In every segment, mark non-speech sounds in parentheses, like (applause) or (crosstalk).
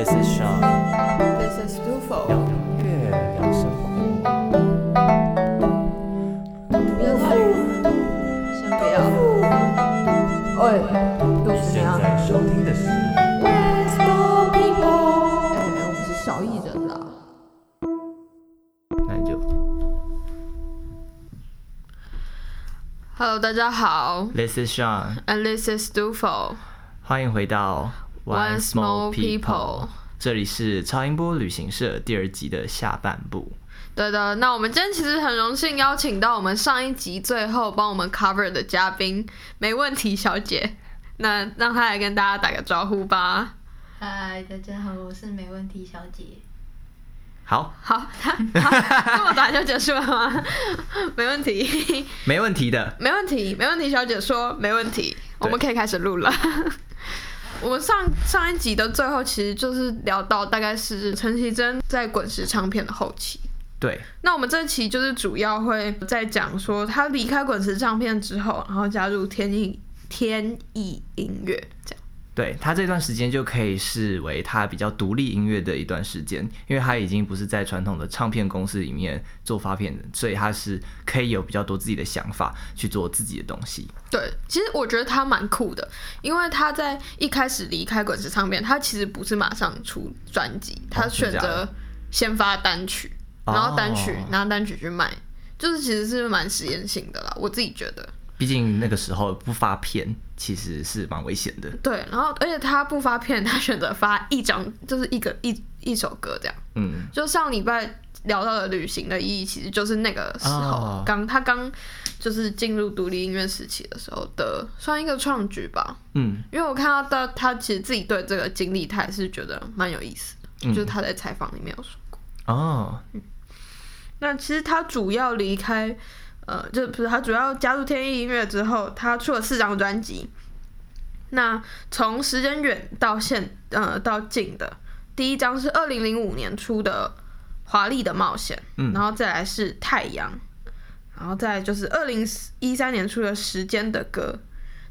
This is Sean， This is Dufo。聊音乐，聊生活。不要太先不要。喂，肚子怎现样？在收听的是 West People。哎，我们是小艺人啦。那你就 Hello，大家好 This is Sean， ，and this is Dufo。欢迎回到 One Small People 这里是超音波旅行社第二集的下半部。对的，那我们今天其实很荣幸邀请到我们上一集最后帮我们 cover 的嘉宾，没问题小姐。那让她来跟大家打个招呼吧。嗨，大家好，我是没问题小姐。好，好，她她这么短就结束了吗？(laughs) 没问题。没问题的。没问题，没问题，小姐说没问题，我们可以开始录了。我们上上一集的最后，其实就是聊到大概是陈绮贞在滚石唱片的后期。对，那我们这期就是主要会在讲说她离开滚石唱片之后，然后加入天意天意音乐这样。对他这段时间就可以视为他比较独立音乐的一段时间，因为他已经不是在传统的唱片公司里面做发片人，所以他是可以有比较多自己的想法去做自己的东西。对，其实我觉得他蛮酷的，因为他在一开始离开滚石唱片，他其实不是马上出专辑，他选择先发单曲，哦然后单曲、拿单曲去卖，就是其实是蛮实验性的啦，我自己觉得。毕竟那个时候不发片其实是蛮危险的。对，然后而且他不发片，他选择发一张，就是一个一一首歌这样。嗯，就上礼拜聊到的旅行的意义，其实就是那个时候哦刚、他刚就是进入独立音乐时期的时候的，算一个创举吧。嗯，因为我看到他他其实自己对这个经历，他也是觉得蛮有意思的，嗯就是他在采访里面有说过。哦，嗯那其实他主要离开，呃，就不是他主要加入天意音乐之后，他出了四张专辑。那从时间远到现，呃，到近的，第一张是二零零五年出的《华丽的冒险》，嗯然后再来是《太阳》，然后再就是二零一三年出的《时间的歌》。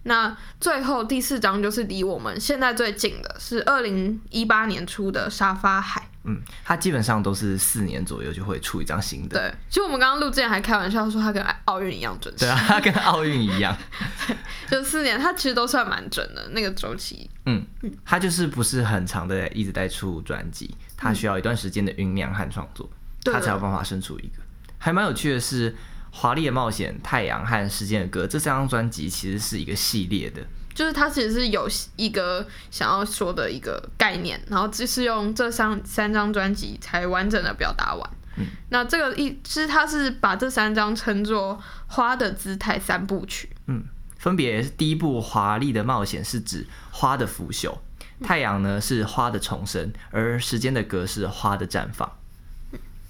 那最后第四张就是离我们现在最近的，是二零一八年出的《沙发海》。嗯，他基本上都是四年左右就会出一张新的。对，其实我们刚刚录之前还开玩笑说他跟奥运一样准时，对啊，他跟奥运一样。(laughs) 就四年，他其实都算蛮准的那个周期。嗯，他就是不是很长的一直在出专辑，他需要一段时间的酝酿和创作，对他才有办法生出一个。还蛮有趣的是，《华丽的冒险》、《太阳》和《时间的歌》这三张专辑其实是一个系列的。就是它其实是有一个想要说的一个概念，然后只是用这三三张专辑才完整的表达完。嗯那这个一其实它是把这三张称作《花的姿态》三部曲。嗯，分别是第一部《华丽的冒险》是指花的腐朽，太阳呢是花的重生，而时间的歌是花的绽放。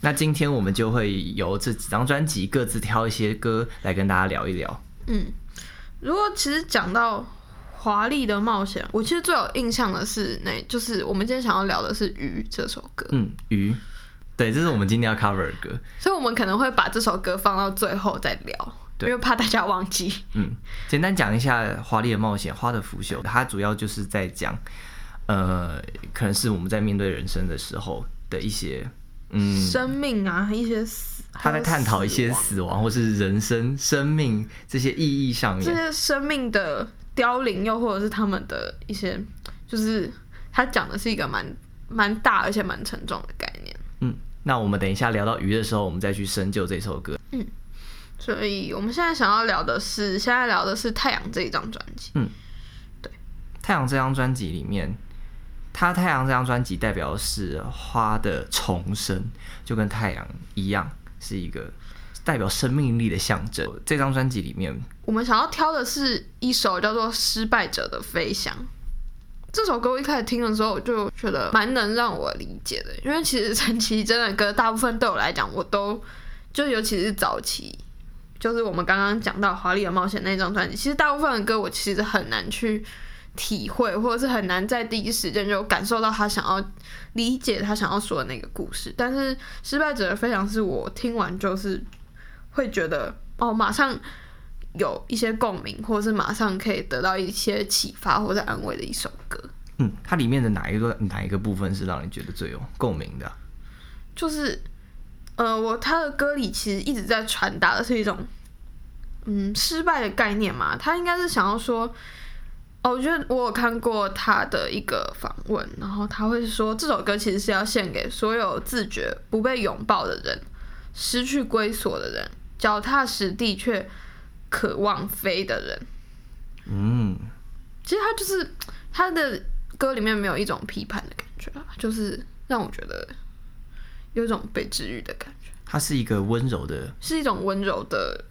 那今天我们就会由这几张专辑各自挑一些歌来跟大家聊一聊。嗯，如果其实讲到华丽的冒险，我其实最有印象的是那，就是我们今天想要聊的是《鱼》这首歌。嗯，鱼，对，这是我们今天要 cover 的歌。所以我们可能会把这首歌放到最后再聊，因为怕大家忘记。嗯，简单讲一下《华丽的冒险》花的腐朽，它主要就是在讲，呃，可能是我们在面对人生的时候的一些，嗯，生命啊，一些死，他在探讨一些死死亡或是人生、生命这些意义上面这。些生命的凋零，又或者是他们的一些，就是他讲的是一个蛮蛮大而且蛮沉重的概念。嗯，那我们等一下聊到鱼的时候，我们再去深究这首歌。嗯所以我们现在想要聊的是，现在聊的是《太阳》这一张专辑。嗯，对太阳这张专辑里面，他太阳这张专辑代表的是花的重生，就跟太阳一样，是一个代表生命力的象征。这张专辑里面，我们想要挑的是一首叫做《失败者的飞翔》。这首歌我一开始听的时候，我就觉得蛮能让我理解的，因为其实陈绮贞的歌大部分对我来讲，我都就尤其是早期，就是我们刚刚讲到《华丽的冒险》那张专辑，其实大部分的歌我其实很难去体会，或者是很难在第一时间就感受到他想要理解他想要说的那个故事。但是《失败者的分享》是我听完就是会觉得哦，马上有一些共鸣，或者是马上可以得到一些启发或者安慰的一首歌。嗯，它里面的哪一个哪一个部分是让你觉得最有共鸣的啊？就是，呃，我他的歌里其实一直在传达的是一种，嗯，失败的概念嘛。他应该是想要说，哦，我觉得我有看过他的一个访问，然后他会说这首歌其实是要献给所有自觉不被拥抱的人，失去归所的人，脚踏实地却渴望飞的人。嗯，其实他就是他的歌里面没有一种批判的感觉啊，就是让我觉得有一种被治愈的感觉。它是一个温柔的是一种温柔的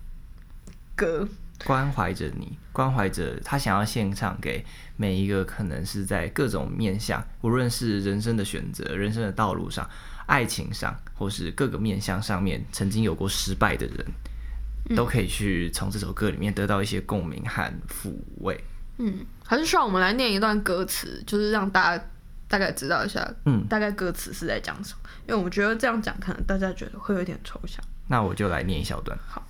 歌，关怀着你，关怀着他想要献唱给每一个可能是在各种面向，无论是人生的选择、人生的道路上、爱情上，或是各个面向上面曾经有过失败的人，都可以去从这首歌里面得到一些共鸣和抚慰。嗯，还是需要我们来念一段歌词，就是让大家大概知道一下，嗯大概歌词是在讲什么。因为我觉得这样讲，可能大家觉得会有点抽象。那我就来念一小段。好，好，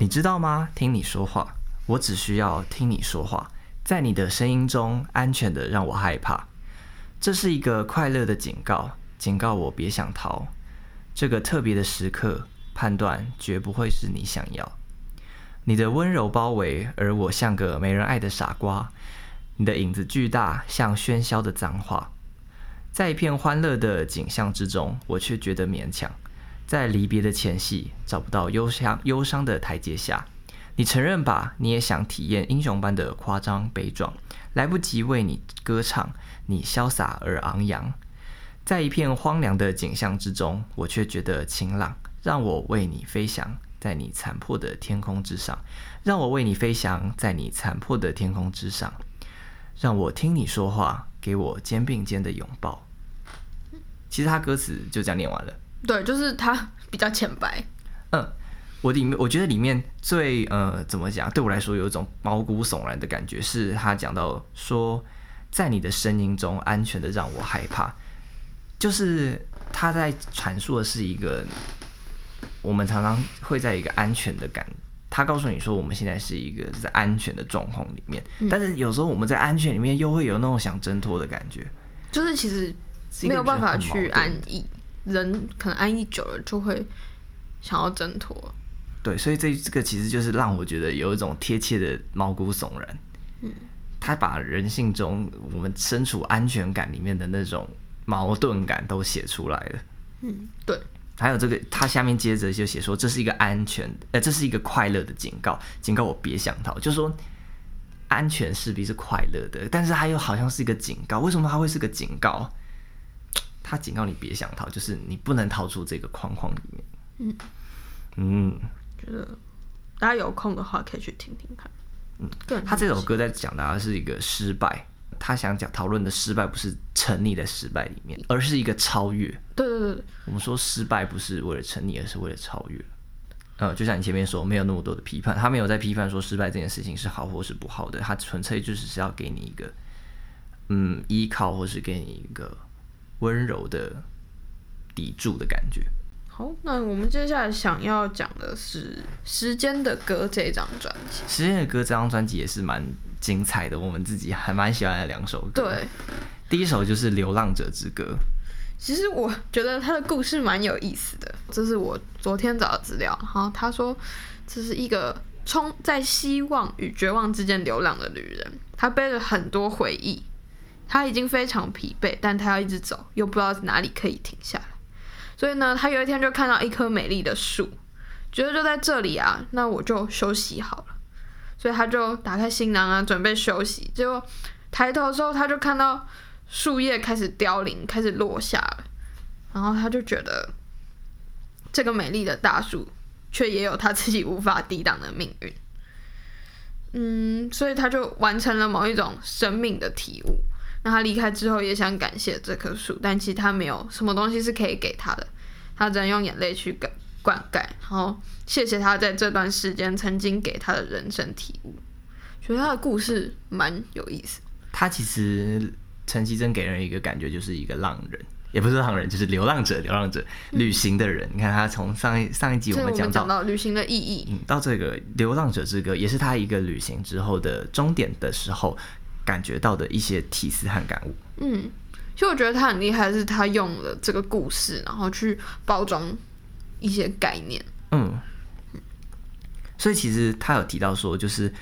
你知道吗？听你说话，我只需要听你说话，在你的声音中安全的让我害怕。这是一个快乐的警告，警告我别想逃。这个特别的时刻，判断绝不会是你想要。你的温柔包围，而我像个没人爱的傻瓜。你的影子巨大，像喧嚣的脏话。在一片欢乐的景象之中，我却觉得勉强。在离别的前夕，找不到忧伤忧伤的台阶下。你承认吧，你也想体验英雄般的夸张悲壮，来不及为你歌唱，你潇洒而昂扬。在一片荒凉的景象之中，我却觉得晴朗，让我为你飞翔在你残破的天空之上，让我为你飞翔在你残破的天空之上，让我听你说话，给我肩并肩的拥抱。其实他歌词就这样念完了。对，就是他 (laughs) 比较浅白。嗯，我里面我觉得里面最呃怎么讲，对我来说有一种毛骨悚然的感觉，是他讲到说，在你的声音中安全的让我害怕，就是他在阐述的是一个我们常常会在一个安全的感。他告诉你说，我们现在是一个在安全的状况里面，但是有时候我们在安全里面又会有那种想挣脱的感觉，就是其实没有办法去安逸，人可能安逸久了就会想要挣脱。对，所以这这个其实就是让我觉得有一种贴切的毛骨悚然。嗯，他把人性中我们身处安全感里面的那种矛盾感都写出来了。嗯，对，还有这个，他下面接着就写说，这是一个安全，呃，这是一个快乐的警告，警告我别想逃。就说安全势必是快乐的，但是它又好像是一个警告。为什么它会是个警告？他警告你别想逃，就是你不能逃出这个框框里面。嗯嗯，觉得大家有空的话可以去听听看。嗯，对，他这首歌在讲的是一个失败，他想讲讨论的失败不是沉溺在失败里面，而是一个超越。对对对对，我们说失败不是为了沉溺，而是为了超越。呃，就像你前面说，没有那么多的批判，他没有在批判说失败这件事情是好或是不好的，他纯粹就是是要给你一个嗯依靠，或是给你一个温柔的抵住的感觉。好，那我们接下来想要讲的是《时间的歌》这张专辑。时间的歌这张专辑也是蛮精彩的，我们自己还蛮喜欢的两首歌。对，第一首就是《流浪者之歌》。其实我觉得他的故事蛮有意思的，这是我昨天找的资料。然后他说，这是一个冲在希望与绝望之间流浪的女人，她背了很多回忆，他已经非常疲惫，但他要一直走，又不知道哪里可以停下来。所以呢，他有一天就看到一棵美丽的树，觉得就在这里啊，那我就休息好了。所以他就打开行囊啊，准备休息。结果抬头的时候，他就看到树叶开始凋零，开始落下了。然后他就觉得，这个美丽的大树，却也有他自己无法抵挡的命运。嗯，所以他就完成了某一种生命的体悟。那他离开之后，也想感谢这棵树，但其实他没有什么东西是可以给他的，他只能用眼泪去灌灌溉，然后谢谢他在这段时间曾经给他的人生体悟。觉得他的故事蛮有意思。他其实陈绮贞给人一个感觉就是一个浪人，也不是浪人，就是流浪者，流浪者旅行的人。你看他从上一上一集我们们讲到讲到旅行的意义，嗯，到这个《流浪者之歌》也是他一个旅行之后的终点的时候，感觉到的一些提示和感悟。嗯，其实我觉得他很厉害，是他用了这个故事，然后去包装一些概念。嗯，所以其实他有提到说，就是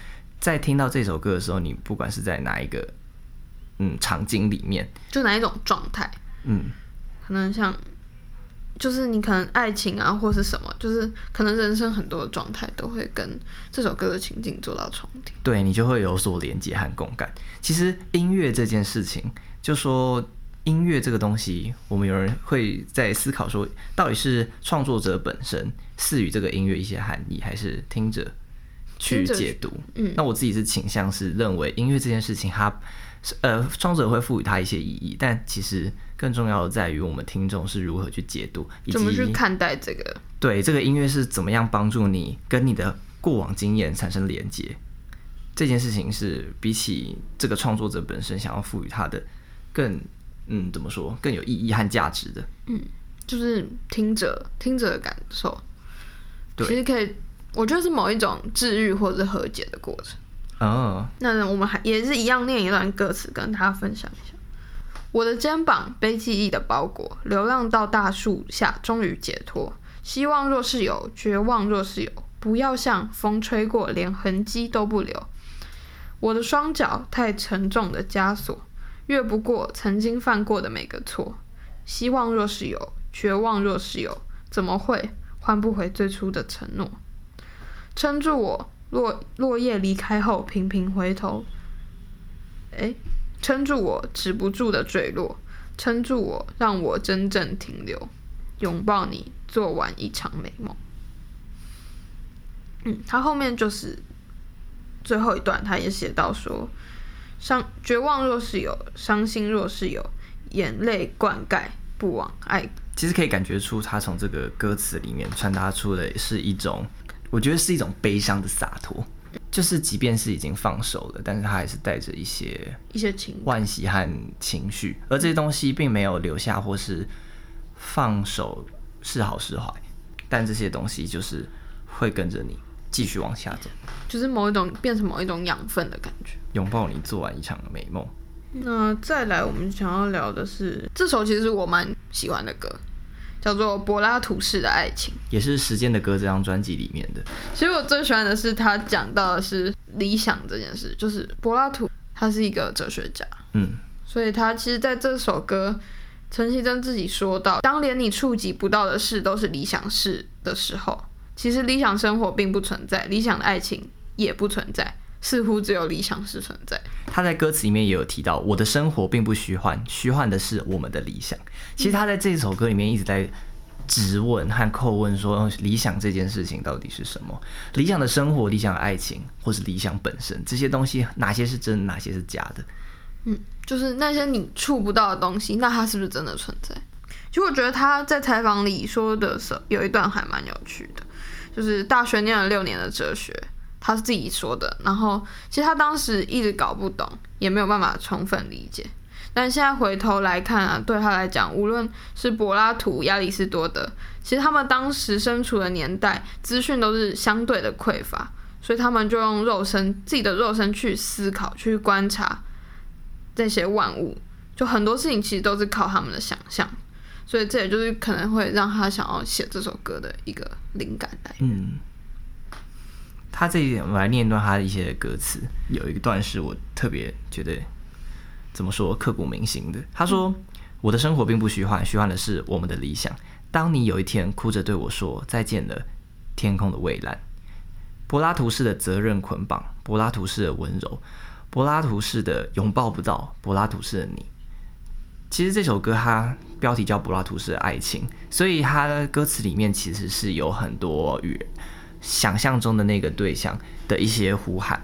在听到这首歌的时候，你不管是在哪一个嗯场景里面，就哪一种状态，嗯，可能像，就是你可能爱情啊，或是什么，就是可能人生很多的状态都会跟这首歌的情境做到重叠。对你就会有所连接和共感。其实音乐这件事情，就说音乐这个东西，我们有人会在思考说，到底是创作者本身赐予这个音乐一些含义，还是听者去解读？嗯那我自己是倾向是认为音乐这件事情它，是呃，创作者会赋予它一些意义，但其实更重要的在于我们听众是如何去解读，以怎么去及看待这个？对这个音乐是怎么样帮助你跟你的过往经验产生连接。这件事情是比起这个创作者本身想要赋予他的更，嗯，怎么说更有意义和价值的。嗯就是听者听者的感受，对其实可以，我觉得是某一种治愈或者是和解的过程。哦，那我们还也是一样念一段歌词跟大家分享一下。我的肩膀被记忆的包裹，流浪到大树下，终于解脱。希望若是有，绝望若是有，不要像风吹过，连痕迹都不留。我的双脚太沉重的枷锁，越不过曾经犯过的每个错。希望若是有，绝望若是有，怎么会换不回最初的承诺？撑住我，落落叶离开后，频频回头。诶，撑住我，止不住的坠落；撑住我，让我真正停留。拥抱你，做完一场美梦。嗯，他后面就是最后一段，他也写到说：伤绝望若是有，伤心若是有，眼泪灌溉，不枉爱其实可以感觉出他从这个歌词里面传达出的是一种，我觉得是一种悲伤的洒脱。就是即便是已经放手了，但是他还是带着一些一些情感。惋惜和情绪，而这些东西并没有留下或是放手是好是坏，但这些东西就是会跟着你继续往下走，就是某一种变成某一种养分的感觉。拥抱你做完一场美梦。那再来，我们想要聊的是这首，其实我蛮喜欢的歌，叫做《柏拉图式的爱情》。也是《时间的歌》这张专辑里面的，其实我最喜欢的是他讲到的是理想这件事，就是柏拉图他是一个哲学家，嗯，所以他其实在这首歌，陈绮贞自己说到，当连你触及不到的事都是理想事的时候，其实理想生活并不存在，理想的爱情也不存在，似乎只有理想是存在。他在歌词里面也有提到，我的生活并不虚幻，虚幻的是我们的理想。其实他在这首歌里面一直在质问和叩问说，理想这件事情到底是什么？理想的生活、理想的爱情，或是理想本身，这些东西哪些是真，哪些是假的？嗯就是那些你触不到的东西，那它是不是真的存在？其实我觉得他在采访里说的时候，有一段还蛮有趣的，就是大学念了六年的哲学，他是自己说的。然后其实他当时一直搞不懂，也没有办法充分理解。但现在回头来看啊，对他来讲，无论是柏拉图、亚里士多德，其实他们当时身处的年代，资讯都是相对的匮乏，所以他们就用肉身自己的肉身去思考、去观察这些万物，就很多事情其实都是靠他们的想象，所以这也就是可能会让他想要写这首歌的一个灵感来源。嗯，他这一点，我来念一段他的一些歌词，有一段是我特别觉得怎么说刻骨铭心的。他说：“我的生活并不虚幻，虚幻的是我们的理想。当你有一天哭着对我说再见了，天空的蔚蓝。”柏拉图式的责任捆绑，柏拉图式的温柔，柏拉图式的拥抱不到，柏拉图式的你。其实这首歌它标题叫《柏拉图式的爱情》，所以它的歌词里面其实是有很多想象中的那个对象的一些呼喊。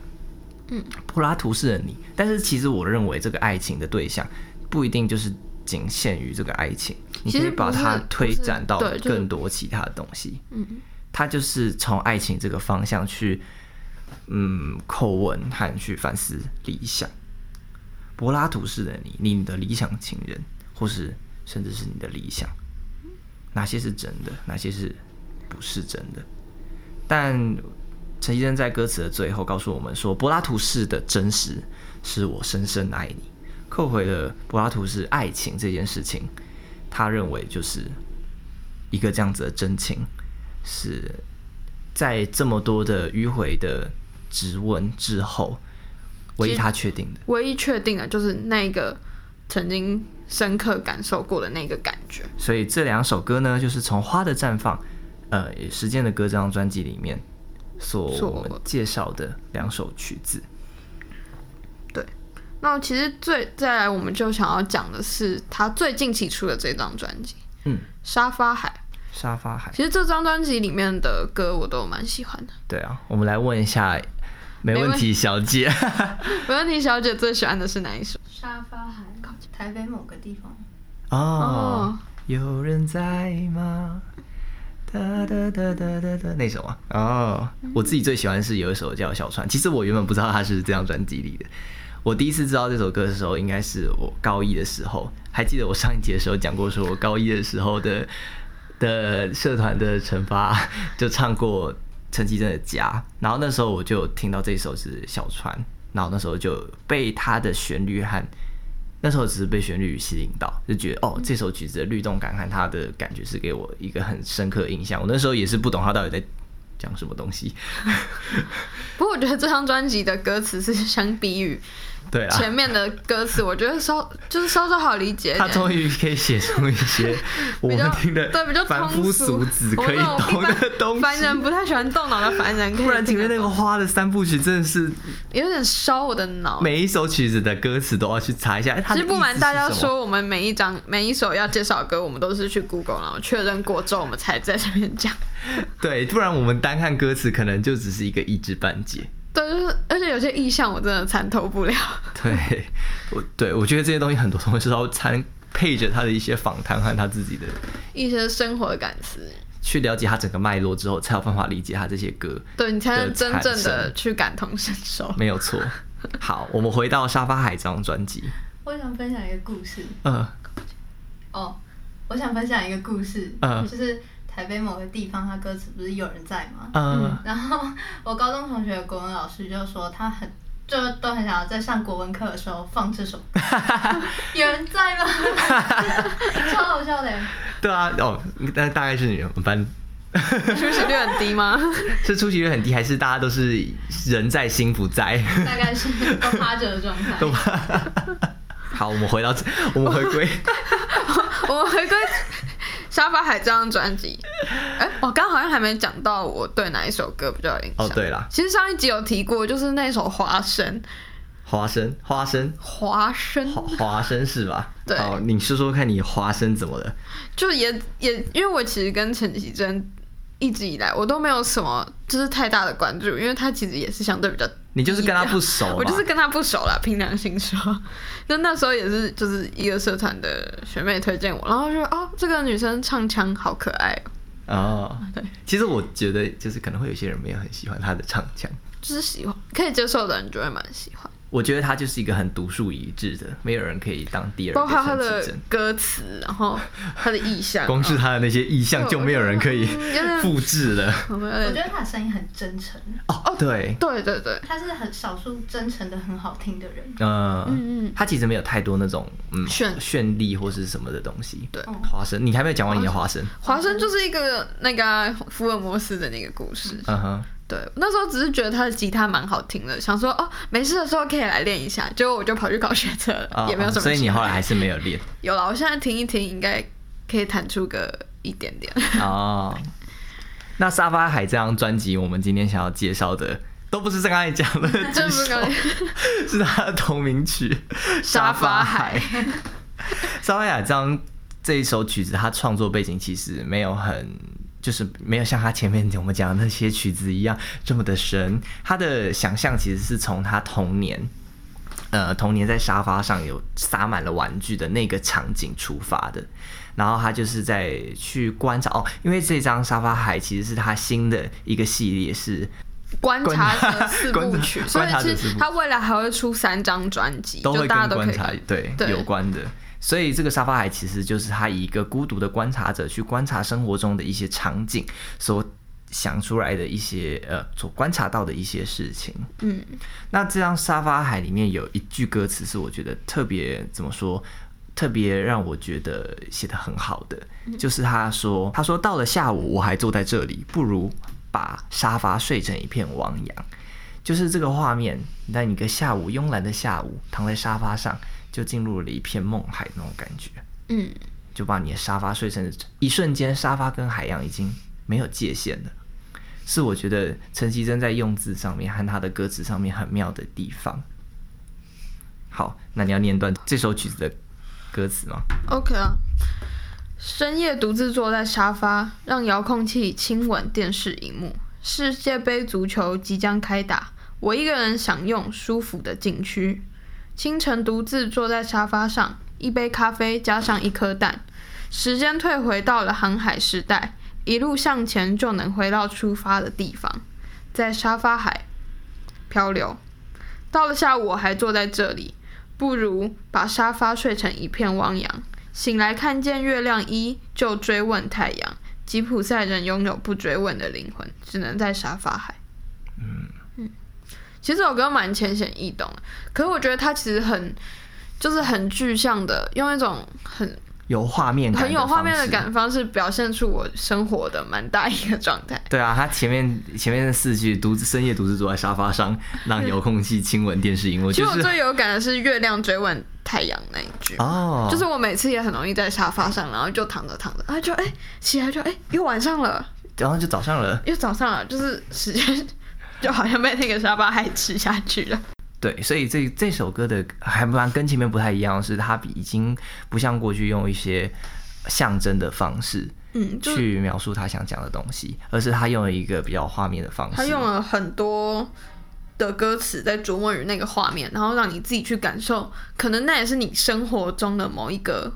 嗯，柏拉图式的你，但是其实我认为这个爱情的对象不一定就是仅限于这个爱情，你可以把它推展到更多其他的东西。嗯，它就是从爱情这个方向去，嗯，叩问和去反思理想。柏拉图式的你，你的理想情人，或是甚至是你的理想，哪些是真的，哪些是不是真的？但陈先生在歌词的最后告诉我们说，柏拉图式的真实是我深深爱你。扣回了柏拉图式爱情这件事情，他认为就是一个这样子的真情，是在这么多的迂回的质问之后，唯一他确定的。唯一确定的就是那个曾经深刻感受过的那个感觉。所以这两首歌呢，就是从《花的绽放》呃《时间的歌》这张专辑里面所所我们介绍的两首曲子。对，那其实最再来，我们就想要讲的是他最近期出的这张专辑《嗯，沙发海》。沙发海。其实这张专辑里面的歌我都蛮喜欢的。对啊，我们来问一下，(laughs) 没问题，小姐。没问题，小姐最喜欢的是哪一首？沙发海，台北某个地方。哦哦，有人在吗？哒哒哒哒哒哒，那首啊。哦，我自己最喜欢是有一首叫《小船》，其实我原本不知道它是这张专辑里的。我第一次知道这首歌的时候，应该是我高一的时候。还记得我上一节的时候讲过，说我高一的时候的 (laughs) 的社团的惩罚就唱过陈绮贞的《家》，然后那时候我就听到这首是《小船》，然后那时候就被它的旋律和那时候只是被旋律吸引到，就觉得哦，这首曲子的律动感和它的感觉是给我一个很深刻的印象。我那时候也是不懂他到底在讲什么东西。(laughs) 不过我觉得这张专辑的歌词是相比于对啊，前面的歌词，我觉得稍就是稍稍好理解他。终于可以写出一些 (laughs) 我们听的对比较凡通夫俗子可以懂的东西凡人。不太喜欢动脑的凡人，不 (laughs) 然前面那个花的三部曲真的是有点烧我的脑。每一首曲子的歌词都要去查一下。其实不瞒大家说，我们每一张每一首要介绍的歌，我们都是去 Google 然后确认过之后，我们才在这边讲。(laughs) 对，不然我们单看歌词可能就只是一个一知半解。对，就是而且有些意象我真的参透不了。(laughs) 对，我对我觉得这些东西很多东西是要参配着他的一些访谈和他自己的一些生活的感思，去了解他整个脉络之后，才有办法理解他这些歌。对你才能真正的去感同身受。没有错。好，我们回到沙发海这张专辑。我想分享一个故事嗯哦，我想分享一个故事，嗯就是台北某个地方，它歌词不是有人在吗？嗯然后我高中同学的国文老师就说他很。就都很想要在上国文课的时候放这首歌，(laughs) 有人在吗？(laughs) 超好笑的耶，对啊，哦，那大概是你们班出席率很低吗？(laughs) 是出席率很低，还是大家都是人在心不在？大概是都趴着的状态。都好，我们回到，我们回归。我们回归沙发海这张专辑。哎、我刚刚好像还没讲到我对哪一首歌比较有印象。哦对啦其实上一集有提过，就是那首《花生》。花生，花生，花生花花生是吧？对好，你说说看你花生怎么了？就也也，因为我其实跟陈绮贞一直以来我都没有什么就是太大的关注，因为她其实也是相对比较你就是跟他不熟？(laughs) 我就是跟他不熟啦，凭良心说。(laughs) 那那时候也是就是一个社团的学妹推荐我，然后就说哦，这个女生唱腔好可爱哦，哦，对，其实我觉得就是可能会有些人没有很喜欢她的唱腔，就是喜欢可以接受的人就会蛮喜欢，我觉得他就是一个很独树一帜的，没有人可以当第二包括他的。歌词，然后 (laughs) 他的意象，光是他的那些意象就没有人可以复制了。我觉得他的声音很真诚，哦哦，对，对对对，他是很少数真诚的很好听的人。嗯嗯嗯他其实没有太多那种嗯绚绚丽或是什么的东西。对华生，你还没有讲完你的华生。华生就是一个那个啊福尔摩斯的那个故事，嗯哼，对，那时候只是觉得他的吉他蛮好听的，想说哦，没事的时候可以来练一下。结果我就跑去考学车了，哦也没有什么。所以你后来还是没有练有了，我现在听一听，应该可以弹出个一点点。(laughs) 哦。那沙发海这张专辑，我们今天想要介绍的，都不是刚才讲的 (laughs) 这不是 (laughs) 是他的同名曲《沙发海海》。沙发海这张这一首曲子，他创作背景其实没有很，就是没有像他前面我们讲的那些曲子一样这么的神。他的想象其实是从他童年。呃，童年在沙发上有撒满了玩具的那个场景出发的，然后他就是在去观察哦，因为这张沙发海其实是他新的一个系列，是观察者四部曲，所以观察者四部曲其实他未来还会出三张专辑，都会就大家都可跟观察以。对对有关的。所以这个沙发海其实就是他以一个孤独的观察者去观察生活中的一些场景所想出来的一些呃所观察到的一些事情。嗯，那这张沙发海里面有一句歌词是我觉得特别怎么说，特别让我觉得写的很好的，就是他说他说到了下午我还坐在这里，不如把沙发睡成一片汪洋。就是这个画面，你在一个下午慵懒的下午，躺在沙发上，就进入了一片梦海那种感觉。嗯，就把你的沙发睡成一瞬间，沙发跟海洋已经没有界限了，是我觉得陈绮贞在用字上面和她的歌词上面很妙的地方。好，那你要念段这首曲子的歌词吗？OK 啊。深夜独自坐在沙发，让遥控器亲吻电视荧幕。世界杯足球即将开打，我一个人享用舒服的禁区。清晨独自坐在沙发上，一杯咖啡加上一颗蛋。时间退回到了航海时代，一路向前就能回到出发的地方，在沙发海漂流。到了下午，我还坐在这里，不如把沙发睡成一片汪洋。醒来看见月亮依旧追问太阳。吉普赛人拥有不追问的灵魂，只能在沙发海。嗯其实这首歌蛮浅显易懂的，可是我觉得它其实很，就是很具象的，用一种很有画面感，很有画面的。感方式表现出我生活的蛮大一个状态。对啊，他前面前面的四句，独自深夜独自坐在沙发上，让遥控器亲吻电视荧幕，其实我最有感的是月亮追吻太阳那一句。哦，就是我每次也很容易在沙发上，然后就躺着躺着，啊就哎、起来就哎、又晚上了，然后就早上了。又早上了，就是时间就好像被那个沙发海吃下去了。对，所以这这首歌的还蛮跟前面不太一样，是它比已经不像过去用一些象征的方式嗯，去描述他想讲的东西，而是他用了一个比较画面的方式。他用了很多的歌词在琢磨于那个画面，然后让你自己去感受，可能那也是你生活中的某一个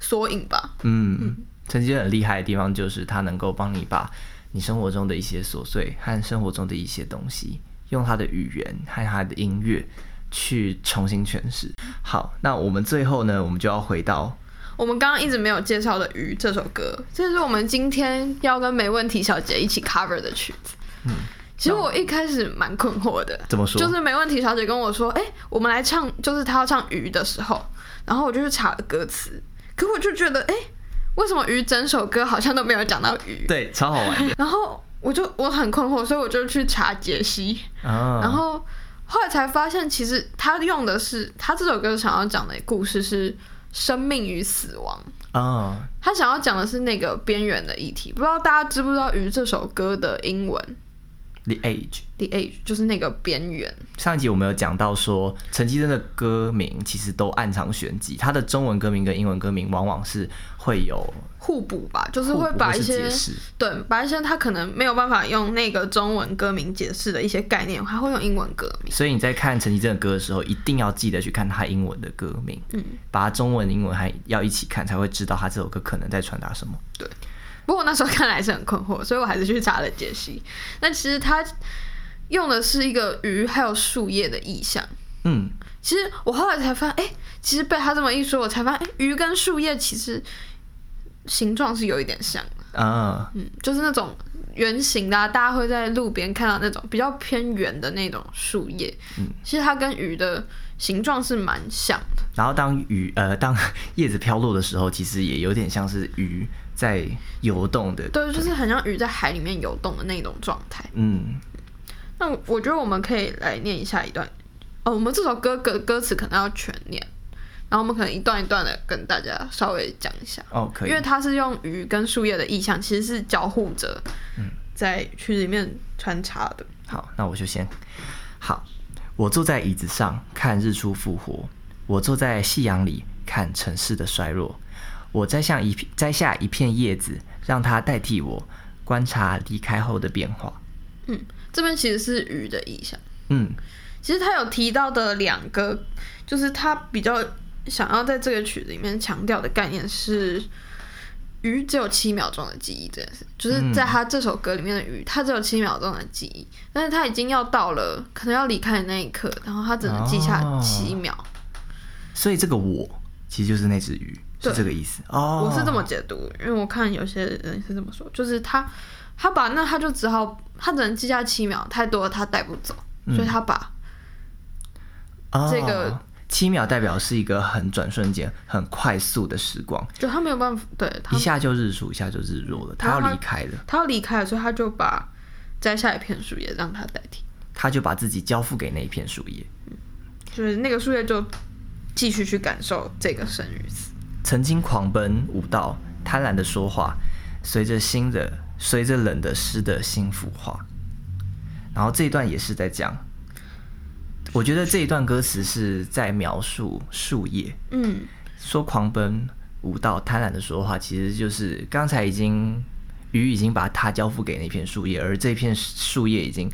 缩影吧。嗯，陈绮贞很厉害的地方就是他能够帮你把你生活中的一些琐碎和生活中的一些东西，用他的语言和他的音乐去重新诠释。好，那我们最后呢，我们就要回到我们刚刚一直没有介绍的《鱼》这首歌，这是我们今天要跟没问题小姐一起 cover 的曲子。嗯，其实我一开始蛮困惑的，怎么说？就是没问题小姐跟我说：“哎、我们来唱，就是她要唱《鱼》的时候，然后我就去查了歌词，可我就觉得，哎、为什么《鱼》整首歌好像都没有讲到鱼？对，超好玩的 (laughs) 然后我就我很困惑，所以我就去查解析，啊。然后后来才发现，其实他用的是他这首歌想要讲的故事是生命与死亡。啊，他想要讲的是那个边缘的议题，不知道大家知不知道《鱼》这首歌的英文 The Age。“the age” 就是那个边缘。上一集我们有讲到说，陈绮贞的歌名其实都暗藏玄机，她的中文歌名跟英文歌名往往是会有互补吧，就是会把一些。对，把一些他可能没有办法用那个中文歌名解释的一些概念，他会用英文歌名。所以你在看陈绮贞的歌的时候，一定要记得去看她英文的歌名，嗯，把它中文、英文还要一起看，才会知道她这首歌可能在传达什么。不过那时候看来是很困惑，所以我还是去查了解析。那其实它用的是一个鱼还有树叶的意象。嗯，其实我后来才发现，哎、其实被他这么一说，我才发现，哎、鱼跟树叶其实形状是有一点像的，啊，嗯，就是那种圆形的、啊，大家会在路边看到那种比较偏圆的那种树叶。嗯，其实它跟鱼的形状是蛮像的。然后当雨呃当叶子飘落的时候，其实也有点像是鱼在游动的。对，就是很像鱼在海里面游动的那种状态。嗯，那我觉得我们可以来念一下一段。哦，我们这首歌歌歌词可能要全念，然后我们可能一段一段的跟大家稍微讲一下，哦，可以因为。它是用鱼跟树叶的意象，其实是交互着在曲里面穿插的。好，那我就先。好，我坐在椅子上看日出复活，我坐在夕阳里看城市的衰弱，我摘下一片摘下一片叶子，让它代替我观察离开后的变化。嗯，这边其实是鱼的意象。嗯，其实他有提到的两个，就是他比较想要在这个曲子里面强调的概念是，鱼只有七秒钟的记忆这件事，就是在他这首歌里面的鱼，他只有七秒钟的记忆，但是他已经要到了可能要离开的那一刻，然后他只能记下哦七秒。所以这个我其实就是那只鱼，是对这个意思。哦。我是这么解读，因为我看有些人是这么说，就是他他把那他就只好他只能记下七秒，太多了他带不走，嗯。所以他把哦。这个七秒代表是一个很转瞬间、很快速的时光，就他没有办法，对他一下就日出，一下就日落了，他要离开了，他要离开了，所以他就把摘下一片树叶让他代替，他就把自己交付给那一片树叶。就是那个树叶就继续去感受这个生与死。曾经狂奔舞蹈，贪婪的说话，随着新的，随着冷的湿的心腐化。然后这一段也是在讲，我觉得这一段歌词是在描述树叶，嗯，说狂奔舞蹈，贪婪的说话，其实就是刚才已经鱼已经把它交付给那片树叶，而这片树叶已经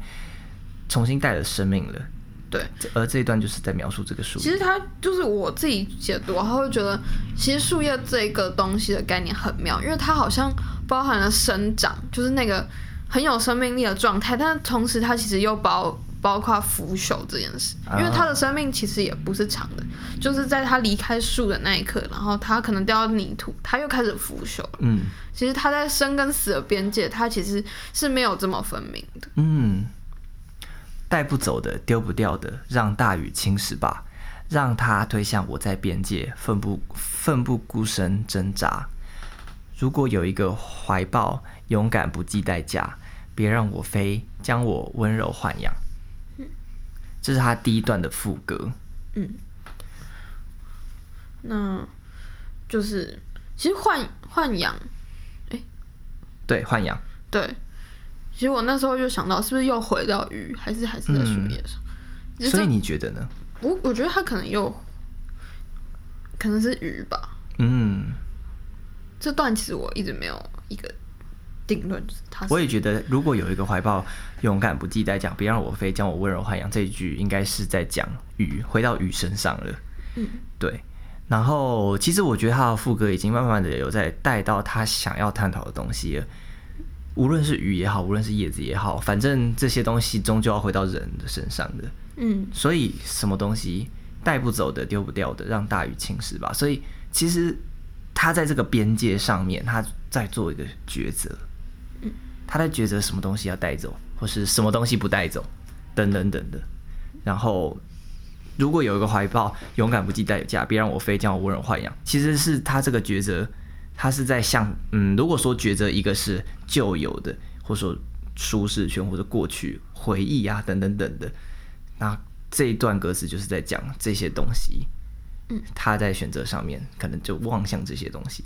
重新带了生命了。对。这而这一段就是在描述这个树。其实它就是我自己解读，他会觉得其实树叶这个东西的概念很妙，因为它好像包含了生长，就是那个很有生命力的状态，但同时它其实又包包括腐朽这件事，因为它的生命其实也不是长的，就是在它离开树的那一刻，然后它可能掉到泥土，它又开始腐朽了。嗯其实它在生跟死的边界，它其实是没有这么分明的。嗯，带不走的、丢不掉的，让大雨侵蚀吧，让它推向我在边界，奋不奋不顾身挣扎。如果有一个怀抱，勇敢不计代价，别让我飞，将我温柔豢养。嗯这是他第一段的副歌。嗯那就是其实豢豢养哎对，豢养。对，其实我那时候就想到，是不是又回到鱼，还是还是在树叶上？所以你觉得呢？我我觉得他可能又可能是鱼吧。嗯，这段其实我一直没有一个定论，我也觉得，如果有一个怀抱，勇敢不计代价，别让我飞，将我温柔豢养，这一句应该是在讲鱼，回到鱼身上了。嗯，对。然后，其实我觉得他的副歌已经慢慢的有在带到他想要探讨的东西了。无论是雨也好，无论是叶子也好，反正这些东西终究要回到人的身上的。嗯所以，什么东西带不走的、丢不掉的，让大雨侵蚀吧。所以，其实他在这个边界上面，他在做一个抉择。嗯他在抉择什么东西要带走，或是什么东西不带走，等等等的。然后，如果有一个怀抱，勇敢不计代价，别让我飞，将我温柔豢养，其实是他这个抉择，他是在向嗯，如果说抉择一个是旧有的，或者说舒适圈或者过去回忆啊等等等的，那这一段歌词就是在讲这些东西。嗯，他在选择上面可能就望向这些东西。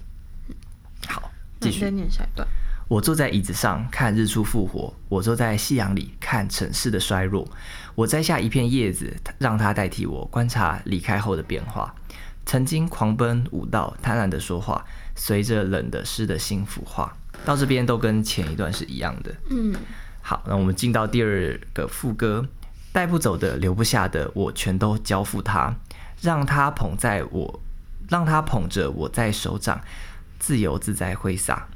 好，继续那你再。念下一段。我坐在椅子上看日出复活，我坐在夕阳里看城市的衰弱。我摘下一片叶子，让它代替我观察离开后的变化。曾经狂奔舞蹈，贪婪的说话，随着冷的湿的心腐化。到这边都跟前一段是一样的。嗯好，那我们进到第二个副歌，带不走的、留不下的，我全都交付他，让他捧在我，让他捧着我在手掌，自由自在挥洒。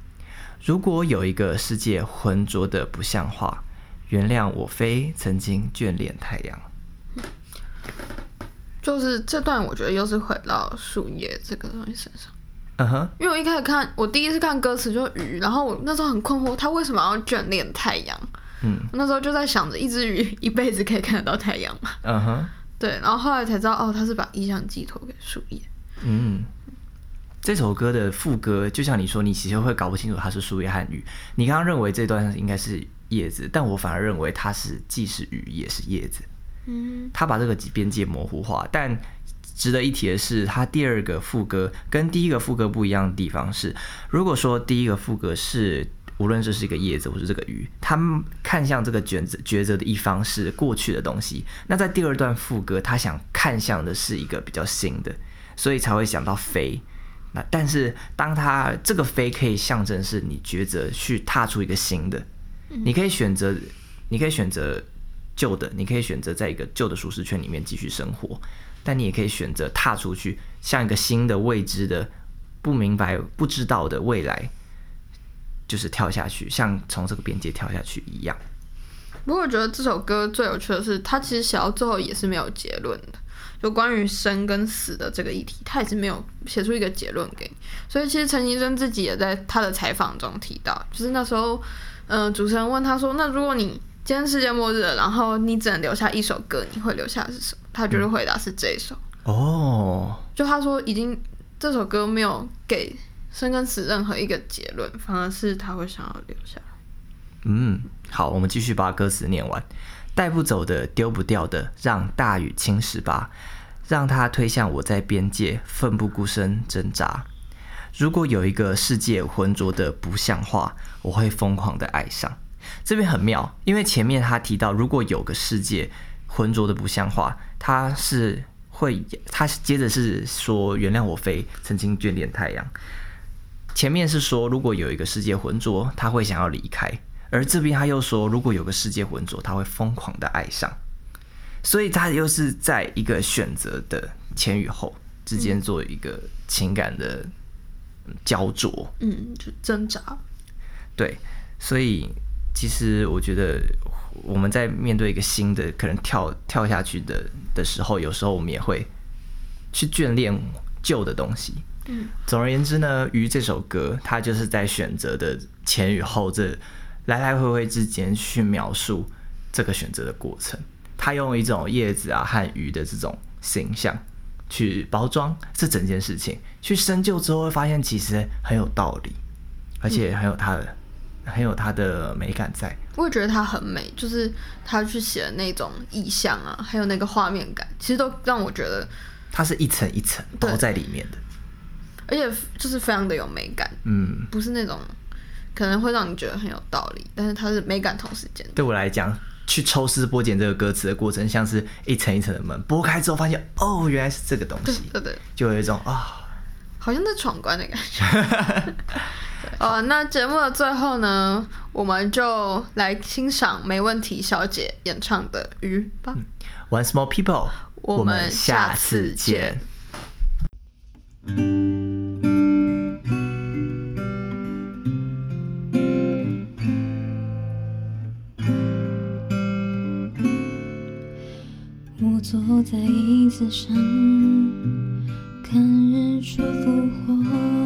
如果有一个世界浑浊的不像话，原谅我非曾经眷恋太阳。就是这段，我觉得又是回到树叶这个东西身上。嗯哼，因为我一开始看，我第一次看歌词就是鱼，然后我那时候很困惑，他为什么要眷恋太阳？嗯我那时候就在想着，一只鱼一辈子可以看得到太阳嘛？嗯哼，(laughs) 对，然后后来才知道，哦，他是把意象寄托给树叶。嗯。这首歌的副歌，就像你说，你其实会搞不清楚它是树叶和雨。你刚刚认为这段应该是叶子，但我反而认为它是既是雨也是叶子。嗯他把这个边界模糊化。但值得一提的是，他第二个副歌跟第一个副歌不一样的地方是，如果说第一个副歌是无论这是一个叶子或是这个鱼，他们看向这个抉择抉择的一方是过去的东西，那在第二段副歌，他想看向的是一个比较新的，所以才会想到飞。那但是当他这个飞可以象征是你抉择去踏出一个新的，你可以选择，你可以选择旧的，你可以选择在一个旧的舒适圈里面继续生活，但你也可以选择踏出去，向一个新的未知的、不明白、不知道的未来，就是跳下去，像从这个边界跳下去一样。不过我觉得这首歌最有趣的是，它其实写到最后也是没有结论的，就关于生跟死的这个议题，他也是没有写出一个结论给你。所以其实陈绮贞自己也在她的采访中提到，就是那时候嗯、主持人问他说：“那如果你今天世界末日了，然后你只能留下一首歌，你会留下的是什么？”他就是回答是这一首。哦，就他说已经这首歌没有给生跟死任何一个结论，反而是他会想要留下来。嗯，好，我们继续把歌词念完。带不走的，丢不掉的，让大雨侵蚀吧，让它推向我在边界，奋不顾身挣扎。如果有一个世界浑浊的不像话，我会疯狂的爱上。这边很妙，因为前面他提到，如果有个世界浑浊的不像话，他是会，他接着是说原谅我飞曾经眷恋太阳。前面是说，如果有一个世界浑浊，他会想要离开；而这边他又说，如果有个世界浑浊，他会疯狂的爱上。所以他又是在一个选择的前与后之间做一个情感的焦灼。嗯，就挣扎。对，所以其实我觉得我们在面对一个新的可能跳跳下去的的时候，有时候我们也会去眷恋旧的东西。嗯，总而言之呢，鱼这首歌，它就是在选择的前与后这来来回回之间去描述这个选择的过程。它用一种叶子啊和鱼的这种形象去包装这整件事情，去深究之后会发现其实很有道理，而且很有它的、很有它的美感在。我也觉得它很美，就是他去写的那种意象啊，还有那个画面感，其实都让我觉得，它是一层一层包在里面的，而且就是非常的有美感，嗯，不是那种可能会让你觉得很有道理，但是它是美感同时间。对我来讲，去抽丝剥茧这个歌词的过程，像是一层一层的门剥开之后，发现哦，原来是这个东西，对对，就有一种啊，好像在闯关的感觉。(laughs) 呃，那节目的最后呢，我们就来欣赏没问题小姐演唱的《鱼》吧。Once more people，我们下次见。我坐在椅子上，看日出复活。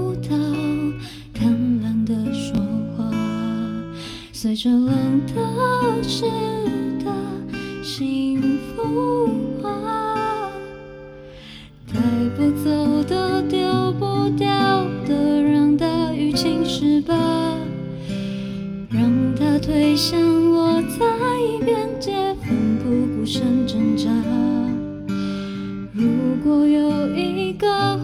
随着冷的湿的幸福化，带不走的丢不掉的，让大雨侵蚀吧，让它推向我在边界，奋不顾身挣扎。如果有一个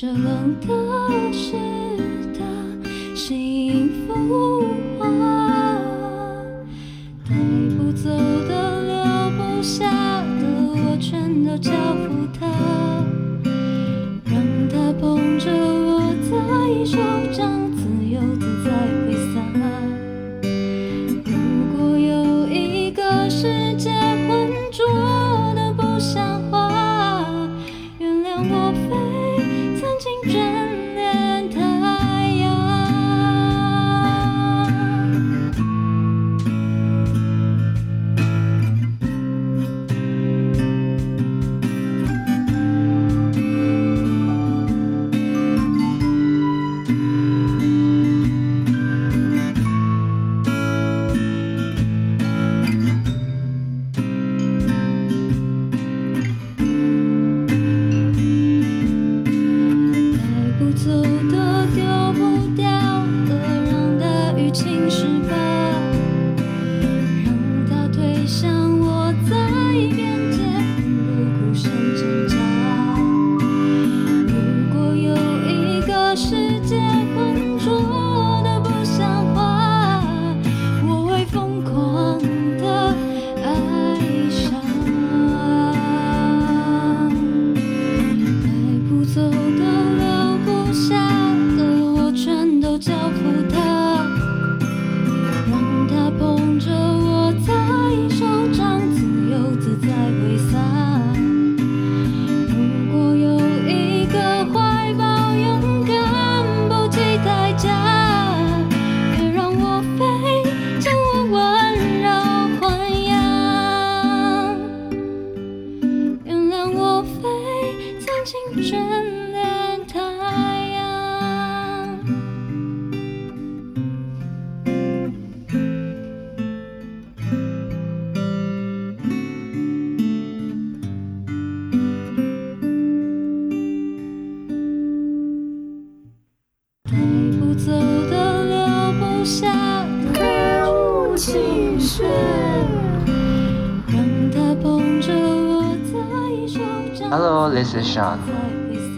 这冷的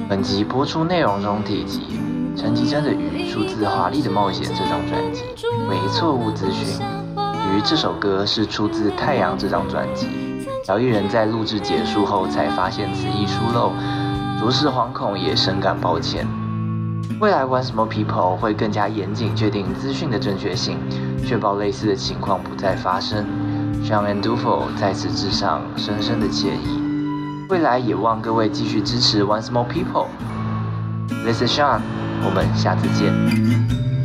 本集播出内容中提及陈绮贞的《鱼》出自《华丽的冒险》这张专辑，为错误资讯。《鱼》这首歌是出自《太阳》这张专辑。小艺人在录制结束后才发现此意疏漏，着实惶恐，也深感抱歉。未来 Once More People 会更加严谨确定资讯的正确性，确保类似的情况不再发生。Sean and Dufo 在此之上深深的歉意。未来也望各位继续支持 Once More People。This is Sean，我们下次见。